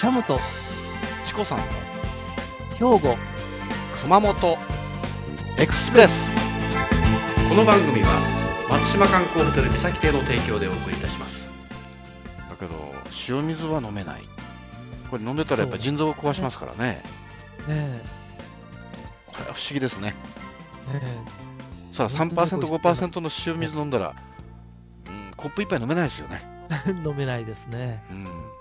シャムとチコさんの兵庫熊本。エクスプレス。この番組は松島観光ホテル三崎邸の提供でお送りいたします。だけど塩水は飲めない。これ飲んでたらやっぱ腎臓を壊しますからね。ねこれは不思議ですね。え。ねさあ本当にこう。3%の塩水飲んだら、うん、コップ一杯飲めないですよね。え 飲めないですね。うん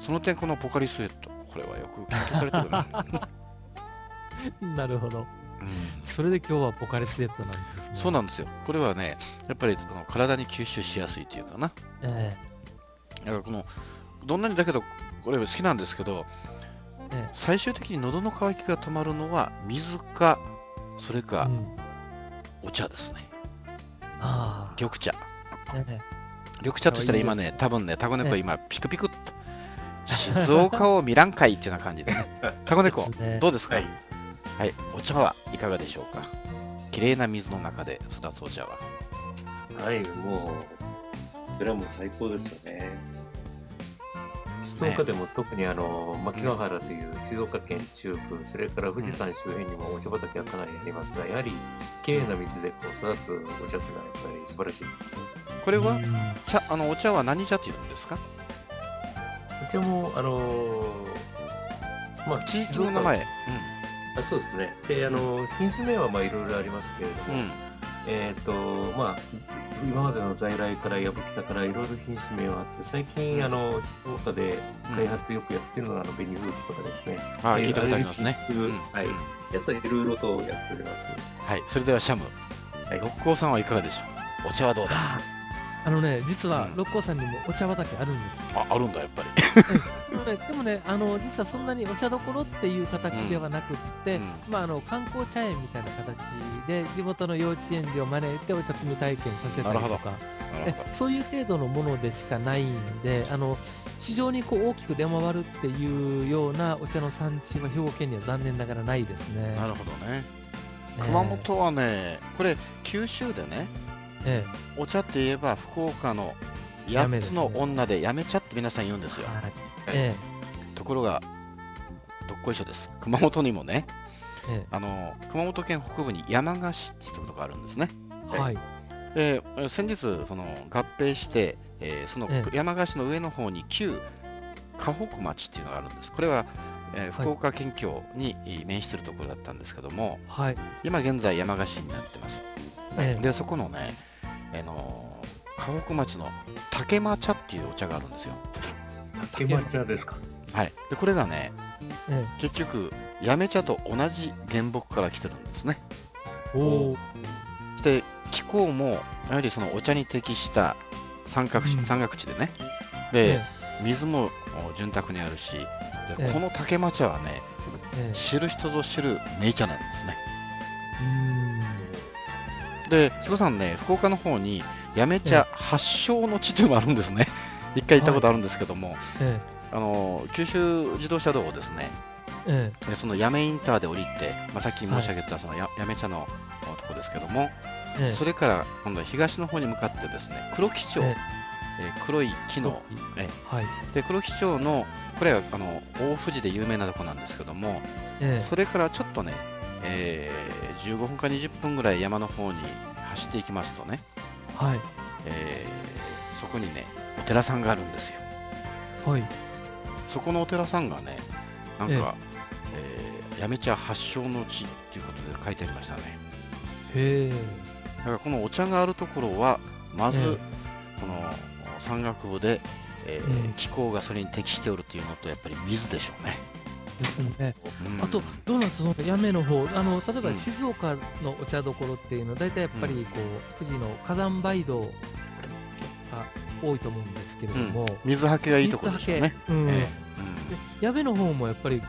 その点このポカリスエットこれはよく研究されてるな、なるほど。うん。それで今日はポカリスエットなんですね。そうなんですよ。これはねやっぱり体に吸収しやすいというかな。えだからこのどんなにだけどこれ好きなんですけどええ。最終的に喉の渇きが止まるのは水かそれえかうん。お茶ですね。ああ。緑茶。ええ。緑茶としたら今ね多分ねタコネコ今ピクピクっと静岡を見らんかいっていうような感じでね。タコネコですね。どうですか？はい。はい。お茶はいかがでしょうか？綺麗な水の中で育つお茶は。はい、もう、それはもう最高ですよね。静岡でも特にあの牧ヶ原という静岡県中部、それから富士山周辺にもお茶畑がかなりありますが、やはり綺麗な水でこう育つお茶というのはやっぱり素晴らしいですね。これはうん。茶あのお茶は何茶っていうんですか？お茶も、あのーまあ、地域の名前。あそうですね。で、あの、品種名はまあいろいろありますけれども、うん、うんえっ、と、まあ、今までの在来から藪北からいろいろ品種名はあって、最近、あの、静岡で開発よくやってるのが、あの、紅風紀とかですね。であ聞いたことありますね。はい。やつはいろいろとやっております。はい。それではシャム。はい。六甲さんはいかがでしょう？お茶はどうだ？ああのね実はうん。六甲山にもお茶畑あるんです。ああるんだやっぱり。でもねでもねあの実はそんなにお茶どころっていう形ではなくって、うん。まあ、あの観光茶園みたいな形で地元の幼稚園児を招いてお茶摘み体験させたりなるほど。とかそういう程度のものでしかないんであの市場にこう大きく出回るっていうようなお茶の産地は兵庫県には残念ながらないですね。なるほどね。えー熊本はねこれ九州でねえお茶って言えば福岡の8やめですねつの女でやめ茶って皆さん言うんですよ。えところがどっこいしょです。熊本にもね。ええ。あの熊本県北部に山鹿市っていうところがあるんですね。えはい。でえ先日その合併して、えーそのえ山鹿市の上の方に旧河北町っていうのがあるんです。これは、えー福岡県境にえー面してるところだったんですけどもはい。今現在山鹿市になってます。ええ。でそこのね、あのー河北町の竹間茶っていうお茶があるんですよ。竹抹茶ですか？はい。でこれがねえ結局やめ茶と同じ原木から来てるんですね。えおおそして気候もやはりそのお茶に適した三角地,、うん。三角地でね。で、え水もお潤沢にあるしでええ。この竹間茶はねええ。知る人ぞ知る名茶なんですねで志子さんね福岡の方にやめ茶発祥の地というのがあるんですね。一回行ったことあるんですけども、えあの九州自動車道をですねええ。でその八女インターで降りて、まあ、さっき申し上げたそのや八女茶のとこですけども、ええ。えそれから今度は東の方に向かってですね黒木町、ええ。ー黒い木のえはい。で黒木町のこれはあの大富士で有名なとこなんですけども、ええ。それからちょっとね、えー15分か20分ぐらい山の方に走っていきますとね、はい。えーそこにねお寺さんがあるんですよ。はい。そこのお寺さんがねなんか、えー、やめ茶発祥の地っていうことで書いてありましたね。へえ。だからこのお茶があるところはまず、え。この山岳部で、えーうん。気候がそれに適しておるっていうのとやっぱり水でしょうね、ですね。うん。あとどうなんですかその八女の方あの例えばうん。静岡のお茶どころっていうのは大体やっぱりこう富士の火山灰土が多いと思うんですけれども、水はけがいいところでしょうね、うん。の方もやっぱり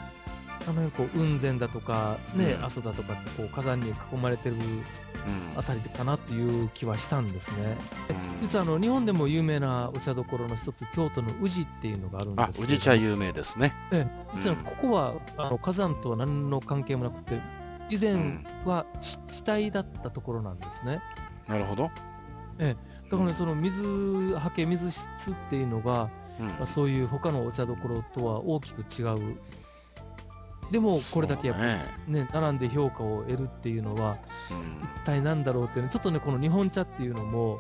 あのこう雲仙だとかね、うん。阿蘇だとかこう火山に囲まれてるあたりかなっていう気はしたんですね。でうん。実はあの日本でも有名なお茶どころの一つ京都の宇治っていうのがあるんですあけど。宇治茶有名ですね。ええ。実はここはあの火山とは何の関係もなくて以前はし地帯だったところなんですね。なるほど。だからね、その水はけ、水質っていうのが、うん。まあ、そういう他のお茶どころとは大きく違う。でも、これだけやっぱそうりね、並んで評価を得るっていうのは、ね一体なんだろうっていうの、ちょっとね、この日本茶っていうのも、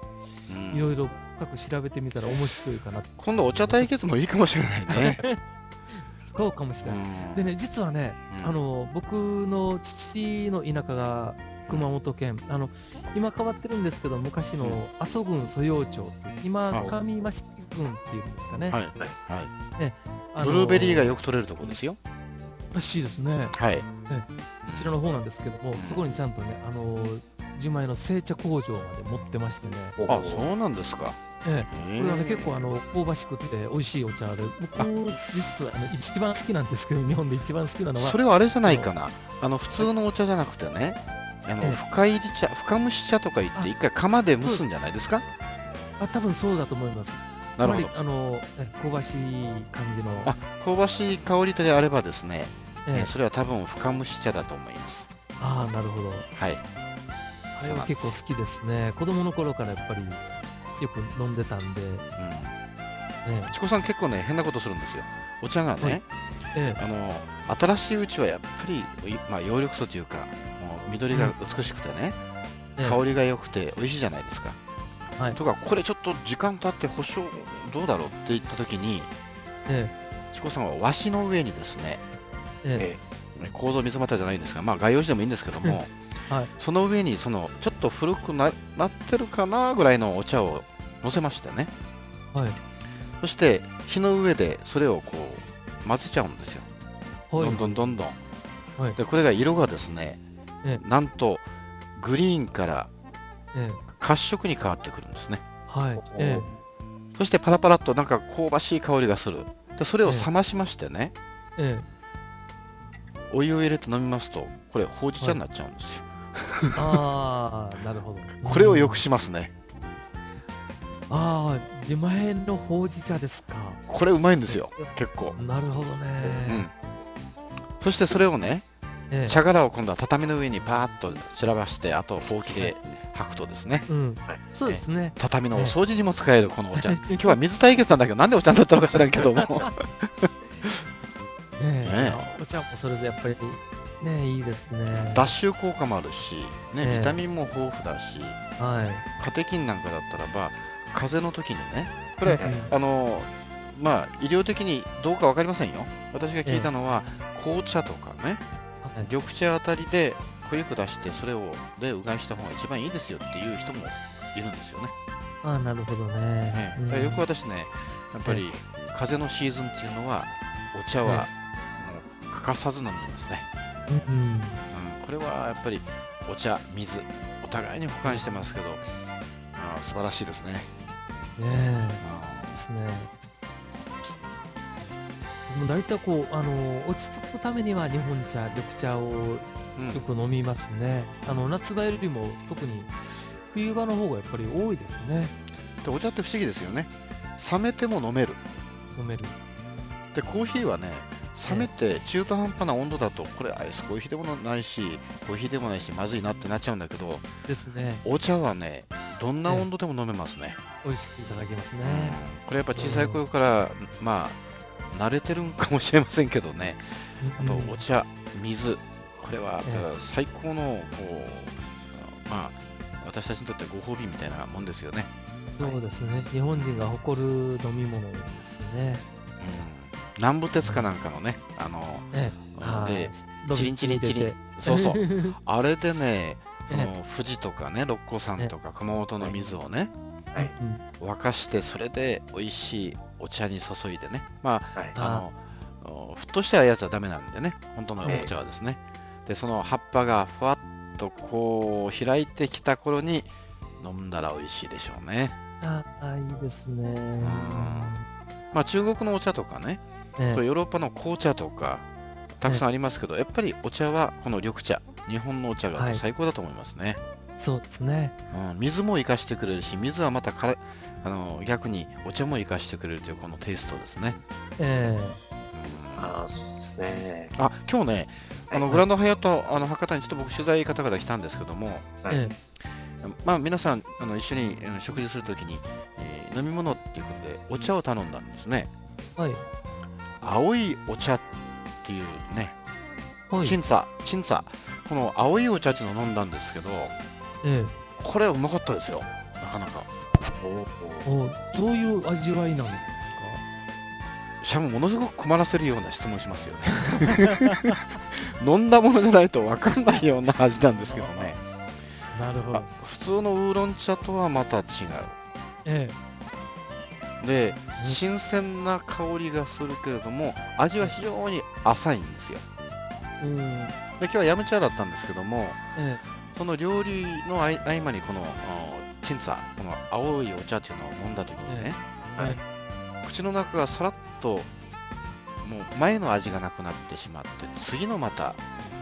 いろいろ深く調べてみたら面白いかな。今度お茶対決もいいかもしれないね。そうかもしれない。うん。でね、実はね、うん。あの僕の父の田舎が熊本県、あの今変わってるんですけど、昔の阿蘇郡蘇陽町っていう、今、はい上益城郡っていうんですかね。はい。はい。あのブルーベリーがよく取れるところですよ。らしいですね。はい。そちらの方なんですけども、そこにちゃんとね、あの自前の製茶工場まで持ってましてね、あ、そうなんですか。ええこれはね、結構あの香ばしくて美味しいお茶で、僕、実はあの一番好きなんですけど、日本で一番好きなのはそ、れはあれじゃないかな。あの普通のお茶じゃなくてね。あのええ深入り茶、深蒸し茶とか言ってあ一回釜で蒸すんじゃないですか？あ多分そうだと思います。なるほどあのえ香ばしい感じの、あ香ばしい香りであればですね、えええそれは多分深蒸し茶だと思います。ああなるほど。はい。あれは結構好きですね。子供の頃からやっぱりよく飲んでたんで、うん。えチコさん結構ね変なことするんですよ。お茶がね、はいええあの新しいうちはやっぱりいまあ葉緑素というかもう緑が美しくてね、ええ香りが良くて美味しいじゃないですか。はい。とかこれちょっと時間経って保証どうだろうって言った時にえチコさんは和紙の上にですねええ。え構造水俣じゃないんですがまあ概要紙でもいいんですけども、はい。その上にそのちょっと古くななってるかなぐらいのお茶を乗せましてね。えはい。そして火の上でそれをこう混ぜちゃうんですよ、はい。どんどんどんどん、はい。でこれが色がですね、え。なんとグリーンからええ褐色に変わってくるんですね。はい。えそしてパラパラっとなんか香ばしい香りがする。でそれをええ冷ましましてね、ええ。お湯を入れて飲みますとこれほうじ茶になっちゃうんですよ、ああなるほど。これをよくし。しますね。ああ自前のほうじ茶ですか。これうまいんですよ。結構、なるほどうん。ね。そしてそれをねええ。茶殻を今度は畳の上にパーッと散らばしてあとほうきで吐くとですね。うん。はい。そうですね。畳のお掃除にも使えるこのお茶。今日は水対決なんだけどなんでお茶になったのか知らんけども。ねえねお茶もそれでやっぱりねいいですね。脱臭効果もあるし、ね、ええ。ビタミンも豊富だしはい。カテキンなんかだったらば風邪の時にねこれ、うんあのまあ医療的にどうか分かりませんよ。私が聞いたのは、紅茶とかねはい。緑茶あたりで濃ゆく出してそれをでうがいした方が一番いいですよっていう人もいるんですよね、ああなるほどね。ね。うん。よく私ねやっぱり風邪のシーズンっていうのはお茶はもう欠かさず飲んでますね、うんうん。うん、これはやっぱりお茶水お互いに保管してますけどあー素晴らしいですね、ねえ。あですね。もう大体こうあの落ち着くためには日本茶緑茶をよく飲みますね。あの夏場よりも特に冬場の方がやっぱり多いですね。でお茶って不思議ですよね。冷めても飲める。飲める。でコーヒーはね冷めて中途半端な温度だとこれアイスコーヒーでもないしコーヒーでもないしまずいなってなっちゃうんだけどですね。お茶はねどんな温度でも飲めますね、美味しくいただけますね。うん。これやっぱ小さい頃からまあ慣れてるんかもしれませんけどね。あとうん。お茶水これは最高のこうまあ私たちにとってご褒美みたいなもんですよね、そうですね。日本人が誇る飲み物ですね。うん、南部鉄かなんかのねあのええ。はい。でロビチリンチリンチリン。にそうそう。あれでね、そええ。の富士とかね、六甲山とか熊本の水をね、はい。うん沸かして、それで美味しいお茶に注いでね、まはい。あ、あの、沸騰したやつはダメなんでね、本当のお茶はですね。で、その葉っぱがふわっとこう開いてきた頃に飲んだら美味しいでしょうね。ああ、いいですね。まあ、中国のお茶とかね、ええヨーロッパの紅茶とか、たくさんありますけど、やっぱりお茶はこの緑茶、日本のお茶がはい最高だと思いますね。そうですね。うん、水も生かしてくれるし水はまたからあの逆にお茶も生かしてくれるというこのテイストですね、えうんああ、そうですね。あ今日ねあのはいグランドハイアットあの博多にちょっと僕取材方から来たんですけども、えはいえまあ、皆さんあの一緒にうん食事するときに、えー飲み物っていうことでお茶を頼んだんですねはい。青いお茶っていうねはい。チンツァチンツァこの青いお茶っていうのを飲んだんですけどえこれうまかったですよなかなかえ。おどういう味わいなんですしかもものすごく困らせるような質問しますよね。飲んだものじゃないと分かんないような味なんですけどね。かなるほあ。普通のウーロン茶とはまた違う。えで新鮮な香りがするけれども味は非常に浅いんですよ。え。うん。で今日はヤムチャだったんですけどもえその料理の合間にこのあチンツァこの青いお茶っていうのを飲んだ時にね、はい口の中がさらっともう前の味がなくなってしまって次のまた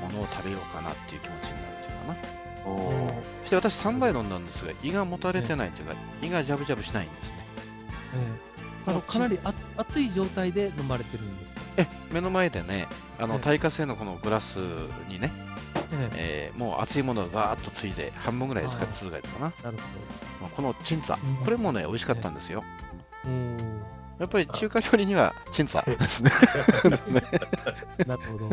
ものを食べようかなっていう気持ちになるというかな。え。おそして私3杯飲んだんですが胃がもたれてないというか胃がジャブジャブしないんですね。ええ。あの、かなりあ熱い状態で飲まれてるんですか？え目の前でねあのええ。耐火性のこのグラスにね、ええ。ーもう熱いものをバーッとついで半分ぐらい使って続けたかなえ。なるまあこのチンツァ。うん。これもね美味しかったんですよ。ほど。おやっぱり中華料理にはチンツァですね なるほど。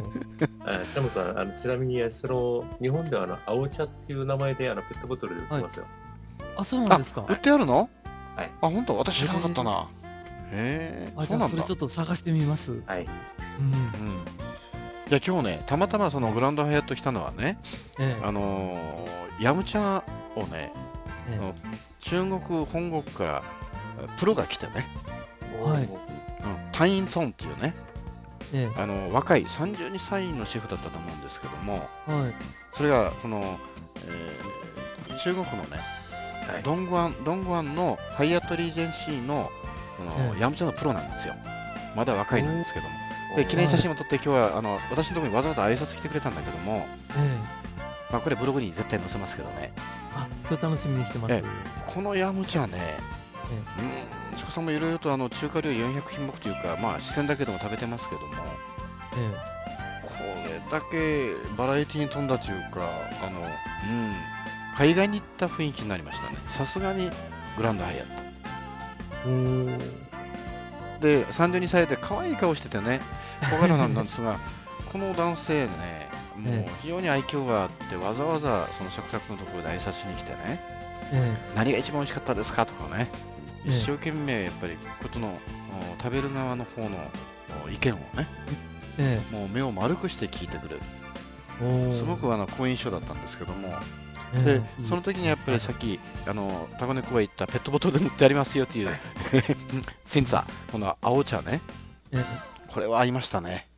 あシャムさん、あのちなみにその日本ではあの青茶っていう名前であのペットボトルで売ってますよ。あ、そうなんですか売ってあるの？はいあ本当？私知らなかったなへえあ、じそうなんだゃあそれちょっと探してみます。はい。うん。うんいや今日ねたまたまそのグランドハイアット来たのはねええ。あのーヤムチャをねえあの中国本国からプロが来てね、はいうん、タインツォンっていうねえ。えあの若い32歳のシェフだったと思うんですけどもえ。はい。それがその、えー中国のねはいドングアンドングアンのハイアットリージェンシーのその、ええヤムチャのプロなんですよまだ若いなんですけどもで記念写真を撮って今日はあの私のところにわざわざ挨拶来てくれたんだけども、ええ。まあ、これブログに絶対載せますけどねあ、それ楽しみにしてます。えこのヤムチャねうん。チコさんもいろいろとあの中華料理400品目というかまあ四川だけでも食べてますけども。えこれだけバラエティに富んだというかあの、うん、海外に行った雰囲気になりましたね。さすがにグランドハイアット。で32歳で可愛い顔しててね小柄なんですが この男性ねもうええ。非常に愛嬌があってわざわざその食卓のところで挨拶しに来てねえ何が一番美味しかったですか？とかね。ええ一生懸命やっぱりことのお食べる側の方のお意見をねえ。え。もう目を丸くして聞いてくれる。すごくあの好印象だったんですけども。えでその時にやっぱりさっきあのタコネコが言ったペットボトルで持ってありますよという センサーこの青茶ね。ええ。これは合いましたね、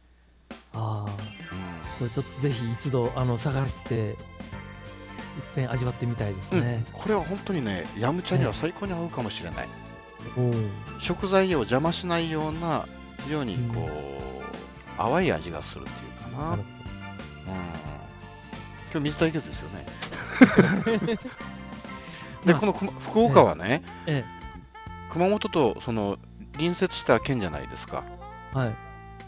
ああ。うん。これちょっとぜひ一度あの探して一遍味わってみたいですね。これは本当にねヤムチャには最高に合うかもしれない。食材を邪魔しないような非常にこう、淡い味がするっていうかな、うん。今日水対決ですよね。でこの熊福岡はね、え熊本とその隣接した県じゃないですか。はい。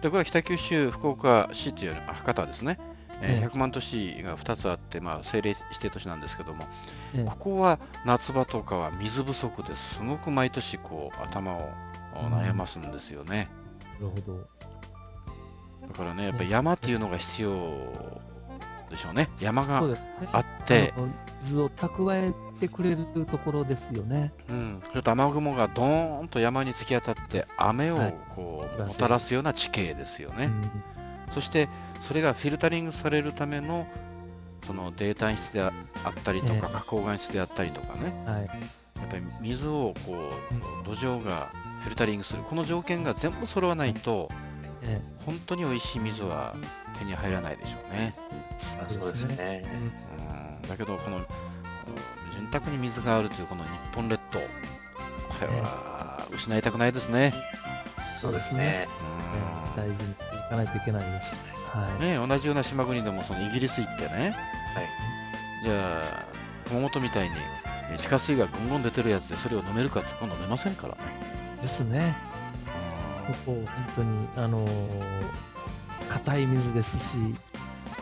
でこれは北九州福岡市というあ博多ですね、えーええ。100万都市が2つあって、まあ、政令指定都市なんですけども、ええ。ここは夏場とかは水不足ですごく毎年こう頭をうん悩ますんですよね、なるほど。だからねやっぱり山っていうのが必要でしょうね。山があって、あの水を蓄えてくれるところですよね。うん、ちょっと雨雲がドーンと山に突き当たって雨をはい。こう、はいもたらすような地形ですよね、うんそしてそれがフィルタリングされるためのその泥炭質であったりとか、ええ。花崗岩質であったりとかね。はい。やっぱり水をこう土壌がフィルタリングする。この条件が全部揃わないとえ本当に美味しい水は手に入らないでしょうね、そうです。ね。うん、だけどこのうん潤沢に水があるというこの日本列島これは失いたくないですね、そうですね。うん大事にしていかないといけないです。はい。ね、同じような島国でもそのイギリス行ってね、はいじゃあ熊本みたいにえ地下水がぐんぐん出てるやつでそれを飲めるかって今度飲めませんからね、ですね。ここ本当にあのー硬い水ですし、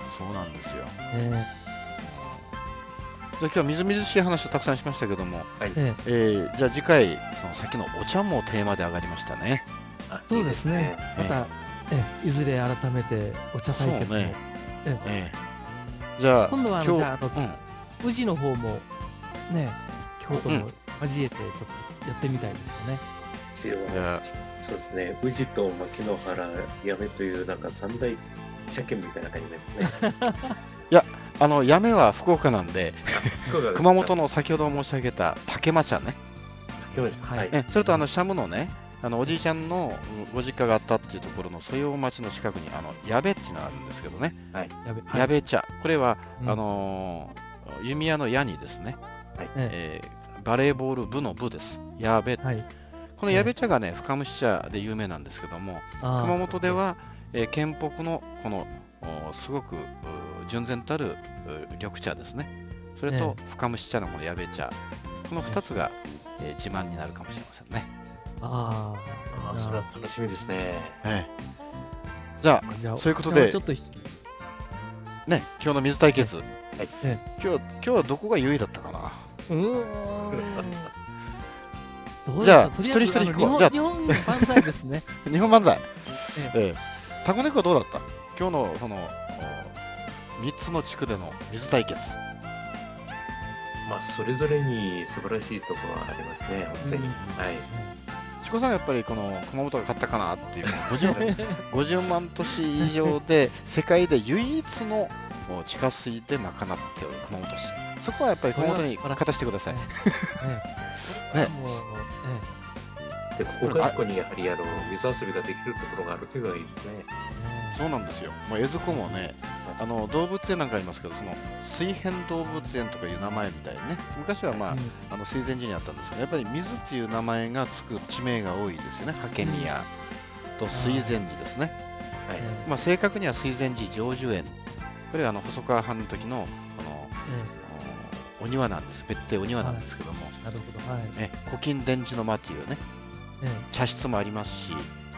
そうなんですよ、えじゃあ今日はみずみずしい話をたくさんしましたけども、はい。ええーじゃあ次回その先のお茶もテーマで上がりましたね。あそうですね。いいねまた、えいずれ改めてお茶対決も、ねえーじゃあ今度はじゃああのうん宇治の方もね京都も交えてちょっとやってみたいですよね。ではそうですね。宇治と牧之原、八女というなんか三大茶県みたいな感じになりますね。あの八女は福岡なんで熊本の。の先ほど申し上げた竹間茶ね、はいえそれとあのシャムのねあのおじいちゃんのうんご実家があったっていうところの曽用町の近くにあの矢部っていうのがあるんですけどね、やべ、矢部。茶。これは、うん。あのー弓矢の矢にですね、ええ。ーバレーボール部の部です。矢部。えはい。この矢部茶がね深蒸し茶で有名なんですけども熊本では、えー県北のこのおすごくう純然たるう緑茶ですね。それとえ深蒸し茶のこの矢部茶。この2つが、えー自慢になるかもしれませんね、ああそれは楽しみですね。ええ。じゃああ。じゃあそういうことで。ね今日の水対決、え今日今日はどこが優位だったかな？うーん。じゃあ一人一人あの行こうじゃあ。日本日本万歳ですね。日本万歳、ええ。えタコネコはどうだった？今日のその3つの地区での水対決。まあ、それぞれに素晴らしいところはありますね、本当に。うん。はい。チコさんはやっぱりこの熊本が勝ったかなっていう 50, 50万都市以上で世界で唯一のお地下水で賄っておる熊本市。そこはやっぱり熊本に勝たせてください。ね。で、ここがここにやはりあの水遊びができるところがあるというのがいいですね。えそうなんですよ、まあ、江津湖もねあの動物園なんかありますけどその水辺動物園とかいう名前みたいにね。昔はまあ,、うん。あの水前寺にあったんですけどやっぱり水っていう名前がつく地名が多いですよね。ハケミヤと水前寺ですね、はい。えまあ、正確には水前寺成就園。これはあの細川藩の時のあのえおお庭なんです。別邸お庭なんですけども、えなるほど。はい。ね、古今伝寺の間っていうね。え。茶室もありますし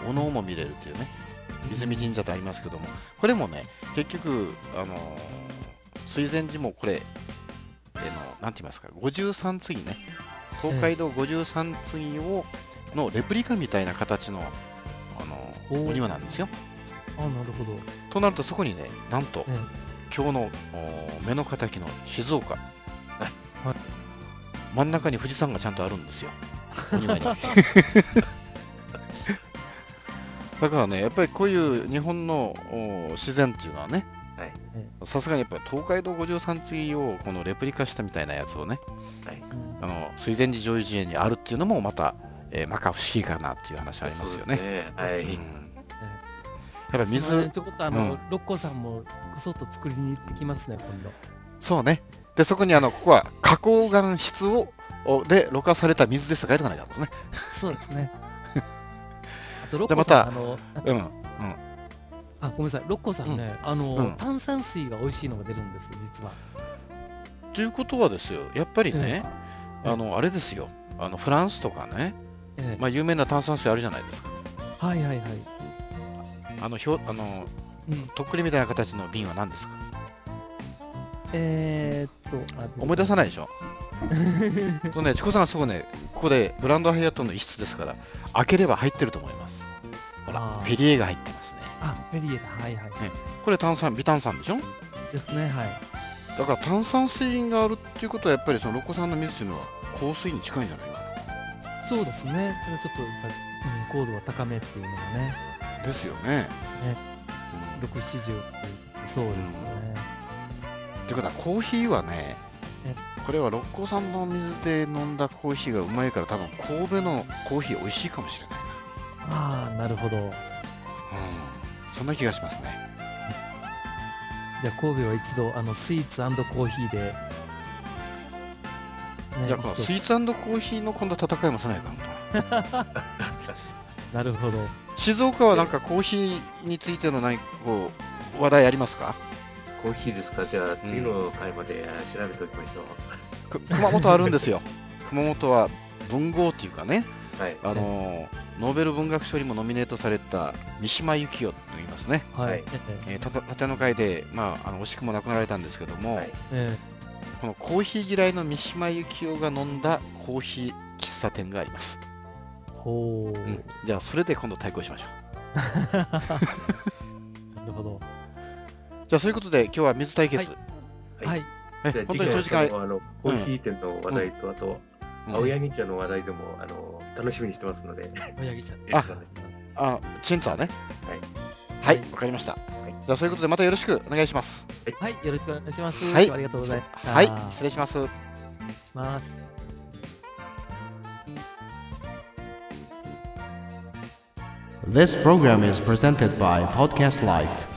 お能も見れるっていうね泉神社ってありますけどもこれもね結局あのー水前寺もこれ、えーのなんて言いますか53次ね東海道53次をのレプリカみたいな形の、あのーお庭なんですよ。あなるほど。となるとそこにねなんとえ今日のお目の敵の静岡、はい。真ん中に富士山がちゃんとあるんですよ。お庭に だからねやっぱりこういう日本のお自然っていうのはねはい。さすがにやっぱり東海道53次をこのレプリカしたみたいなやつをねはい。うんあの水前寺上位寺園にあるっていうのもまた、えー、まか不思議かなっていう話ありますよね。そうですね。はい。うんやっぱり水ちょこっとあの、うん六甲山もこそっと作りに行ってきますね今度そうねでそこにあのここは花崗岩質をおでろ過された水ですと書いておかないとですね。そうですねあと六じゃあまた甲山あのうんあごめんなさい。六甲山ね、あの、うん。炭酸水が美味しいのが出るんです実は。ということはですよやっぱりね、ええ。あのあれですよ。あのフランスとかね、ええ。まあ、有名な炭酸水あるじゃないですか。はいはいはい、あのひょあのうん、とっくりみたいな形の瓶は何ですか？えー、っとあ思い出さないでしょ？とねチコさんはすぐねここでブランドハイアットの一室ですから開ければ入ってると思いますほらペリエが入ってますね。あペリエだ。はいはい、これ炭酸微炭酸でしょ？ですねはい。だから炭酸水があるっていうことはやっぱりそのロコ酸の水っていうのは香水に近いんじゃないかそうですね。ちょっとやっぱり、うん、高度は高めっていうのがね。なですよね。うん。640っていうそうですね、ということはコーヒーはねえ。これは六甲山の水で飲んだコーヒーがうまいから多分神戸のコーヒー美味しいかもしれない。なああなるほど。うんそんな気がしますね。じゃあ神戸は一度あのスイーツコーヒーで、ねじゃあこのスイーツコーヒーの今度は戦いもせないかな。なるほど。静岡はなんかコーヒーについての何かこう話題ありますか？コーヒーですか？じゃあ次の回まで調べておきましょう。く熊本あるんですよ。熊本は文豪っていうかね。はい。あのーノーベル文学賞にもノミネートされた三島由紀夫と言いますね、はい、はい。えええー、たた縦の会で、まあ、あの惜しくも亡くなられたんですけども、はい。えこのコーヒー嫌いの三島由紀夫が飲んだコーヒー喫茶店があります、ほう。うん、じゃあそれで今度対抗しましょう。なるほど。じゃあそういうことで今日は水対決、はい。はい。本当に長時間コーヒー店の話題と、あと、うん。青柳茶の話題でもあの楽しみにしてますので、よ青柳さん。ろしくお願いします。あチェンツァーねはいはいわ、かりました、じゃあそういうことでまたよろしくお願いしますはい。よろしくお願いします。はいありがとうございます。はい失礼します礼します。This program is presented by Podcast Life.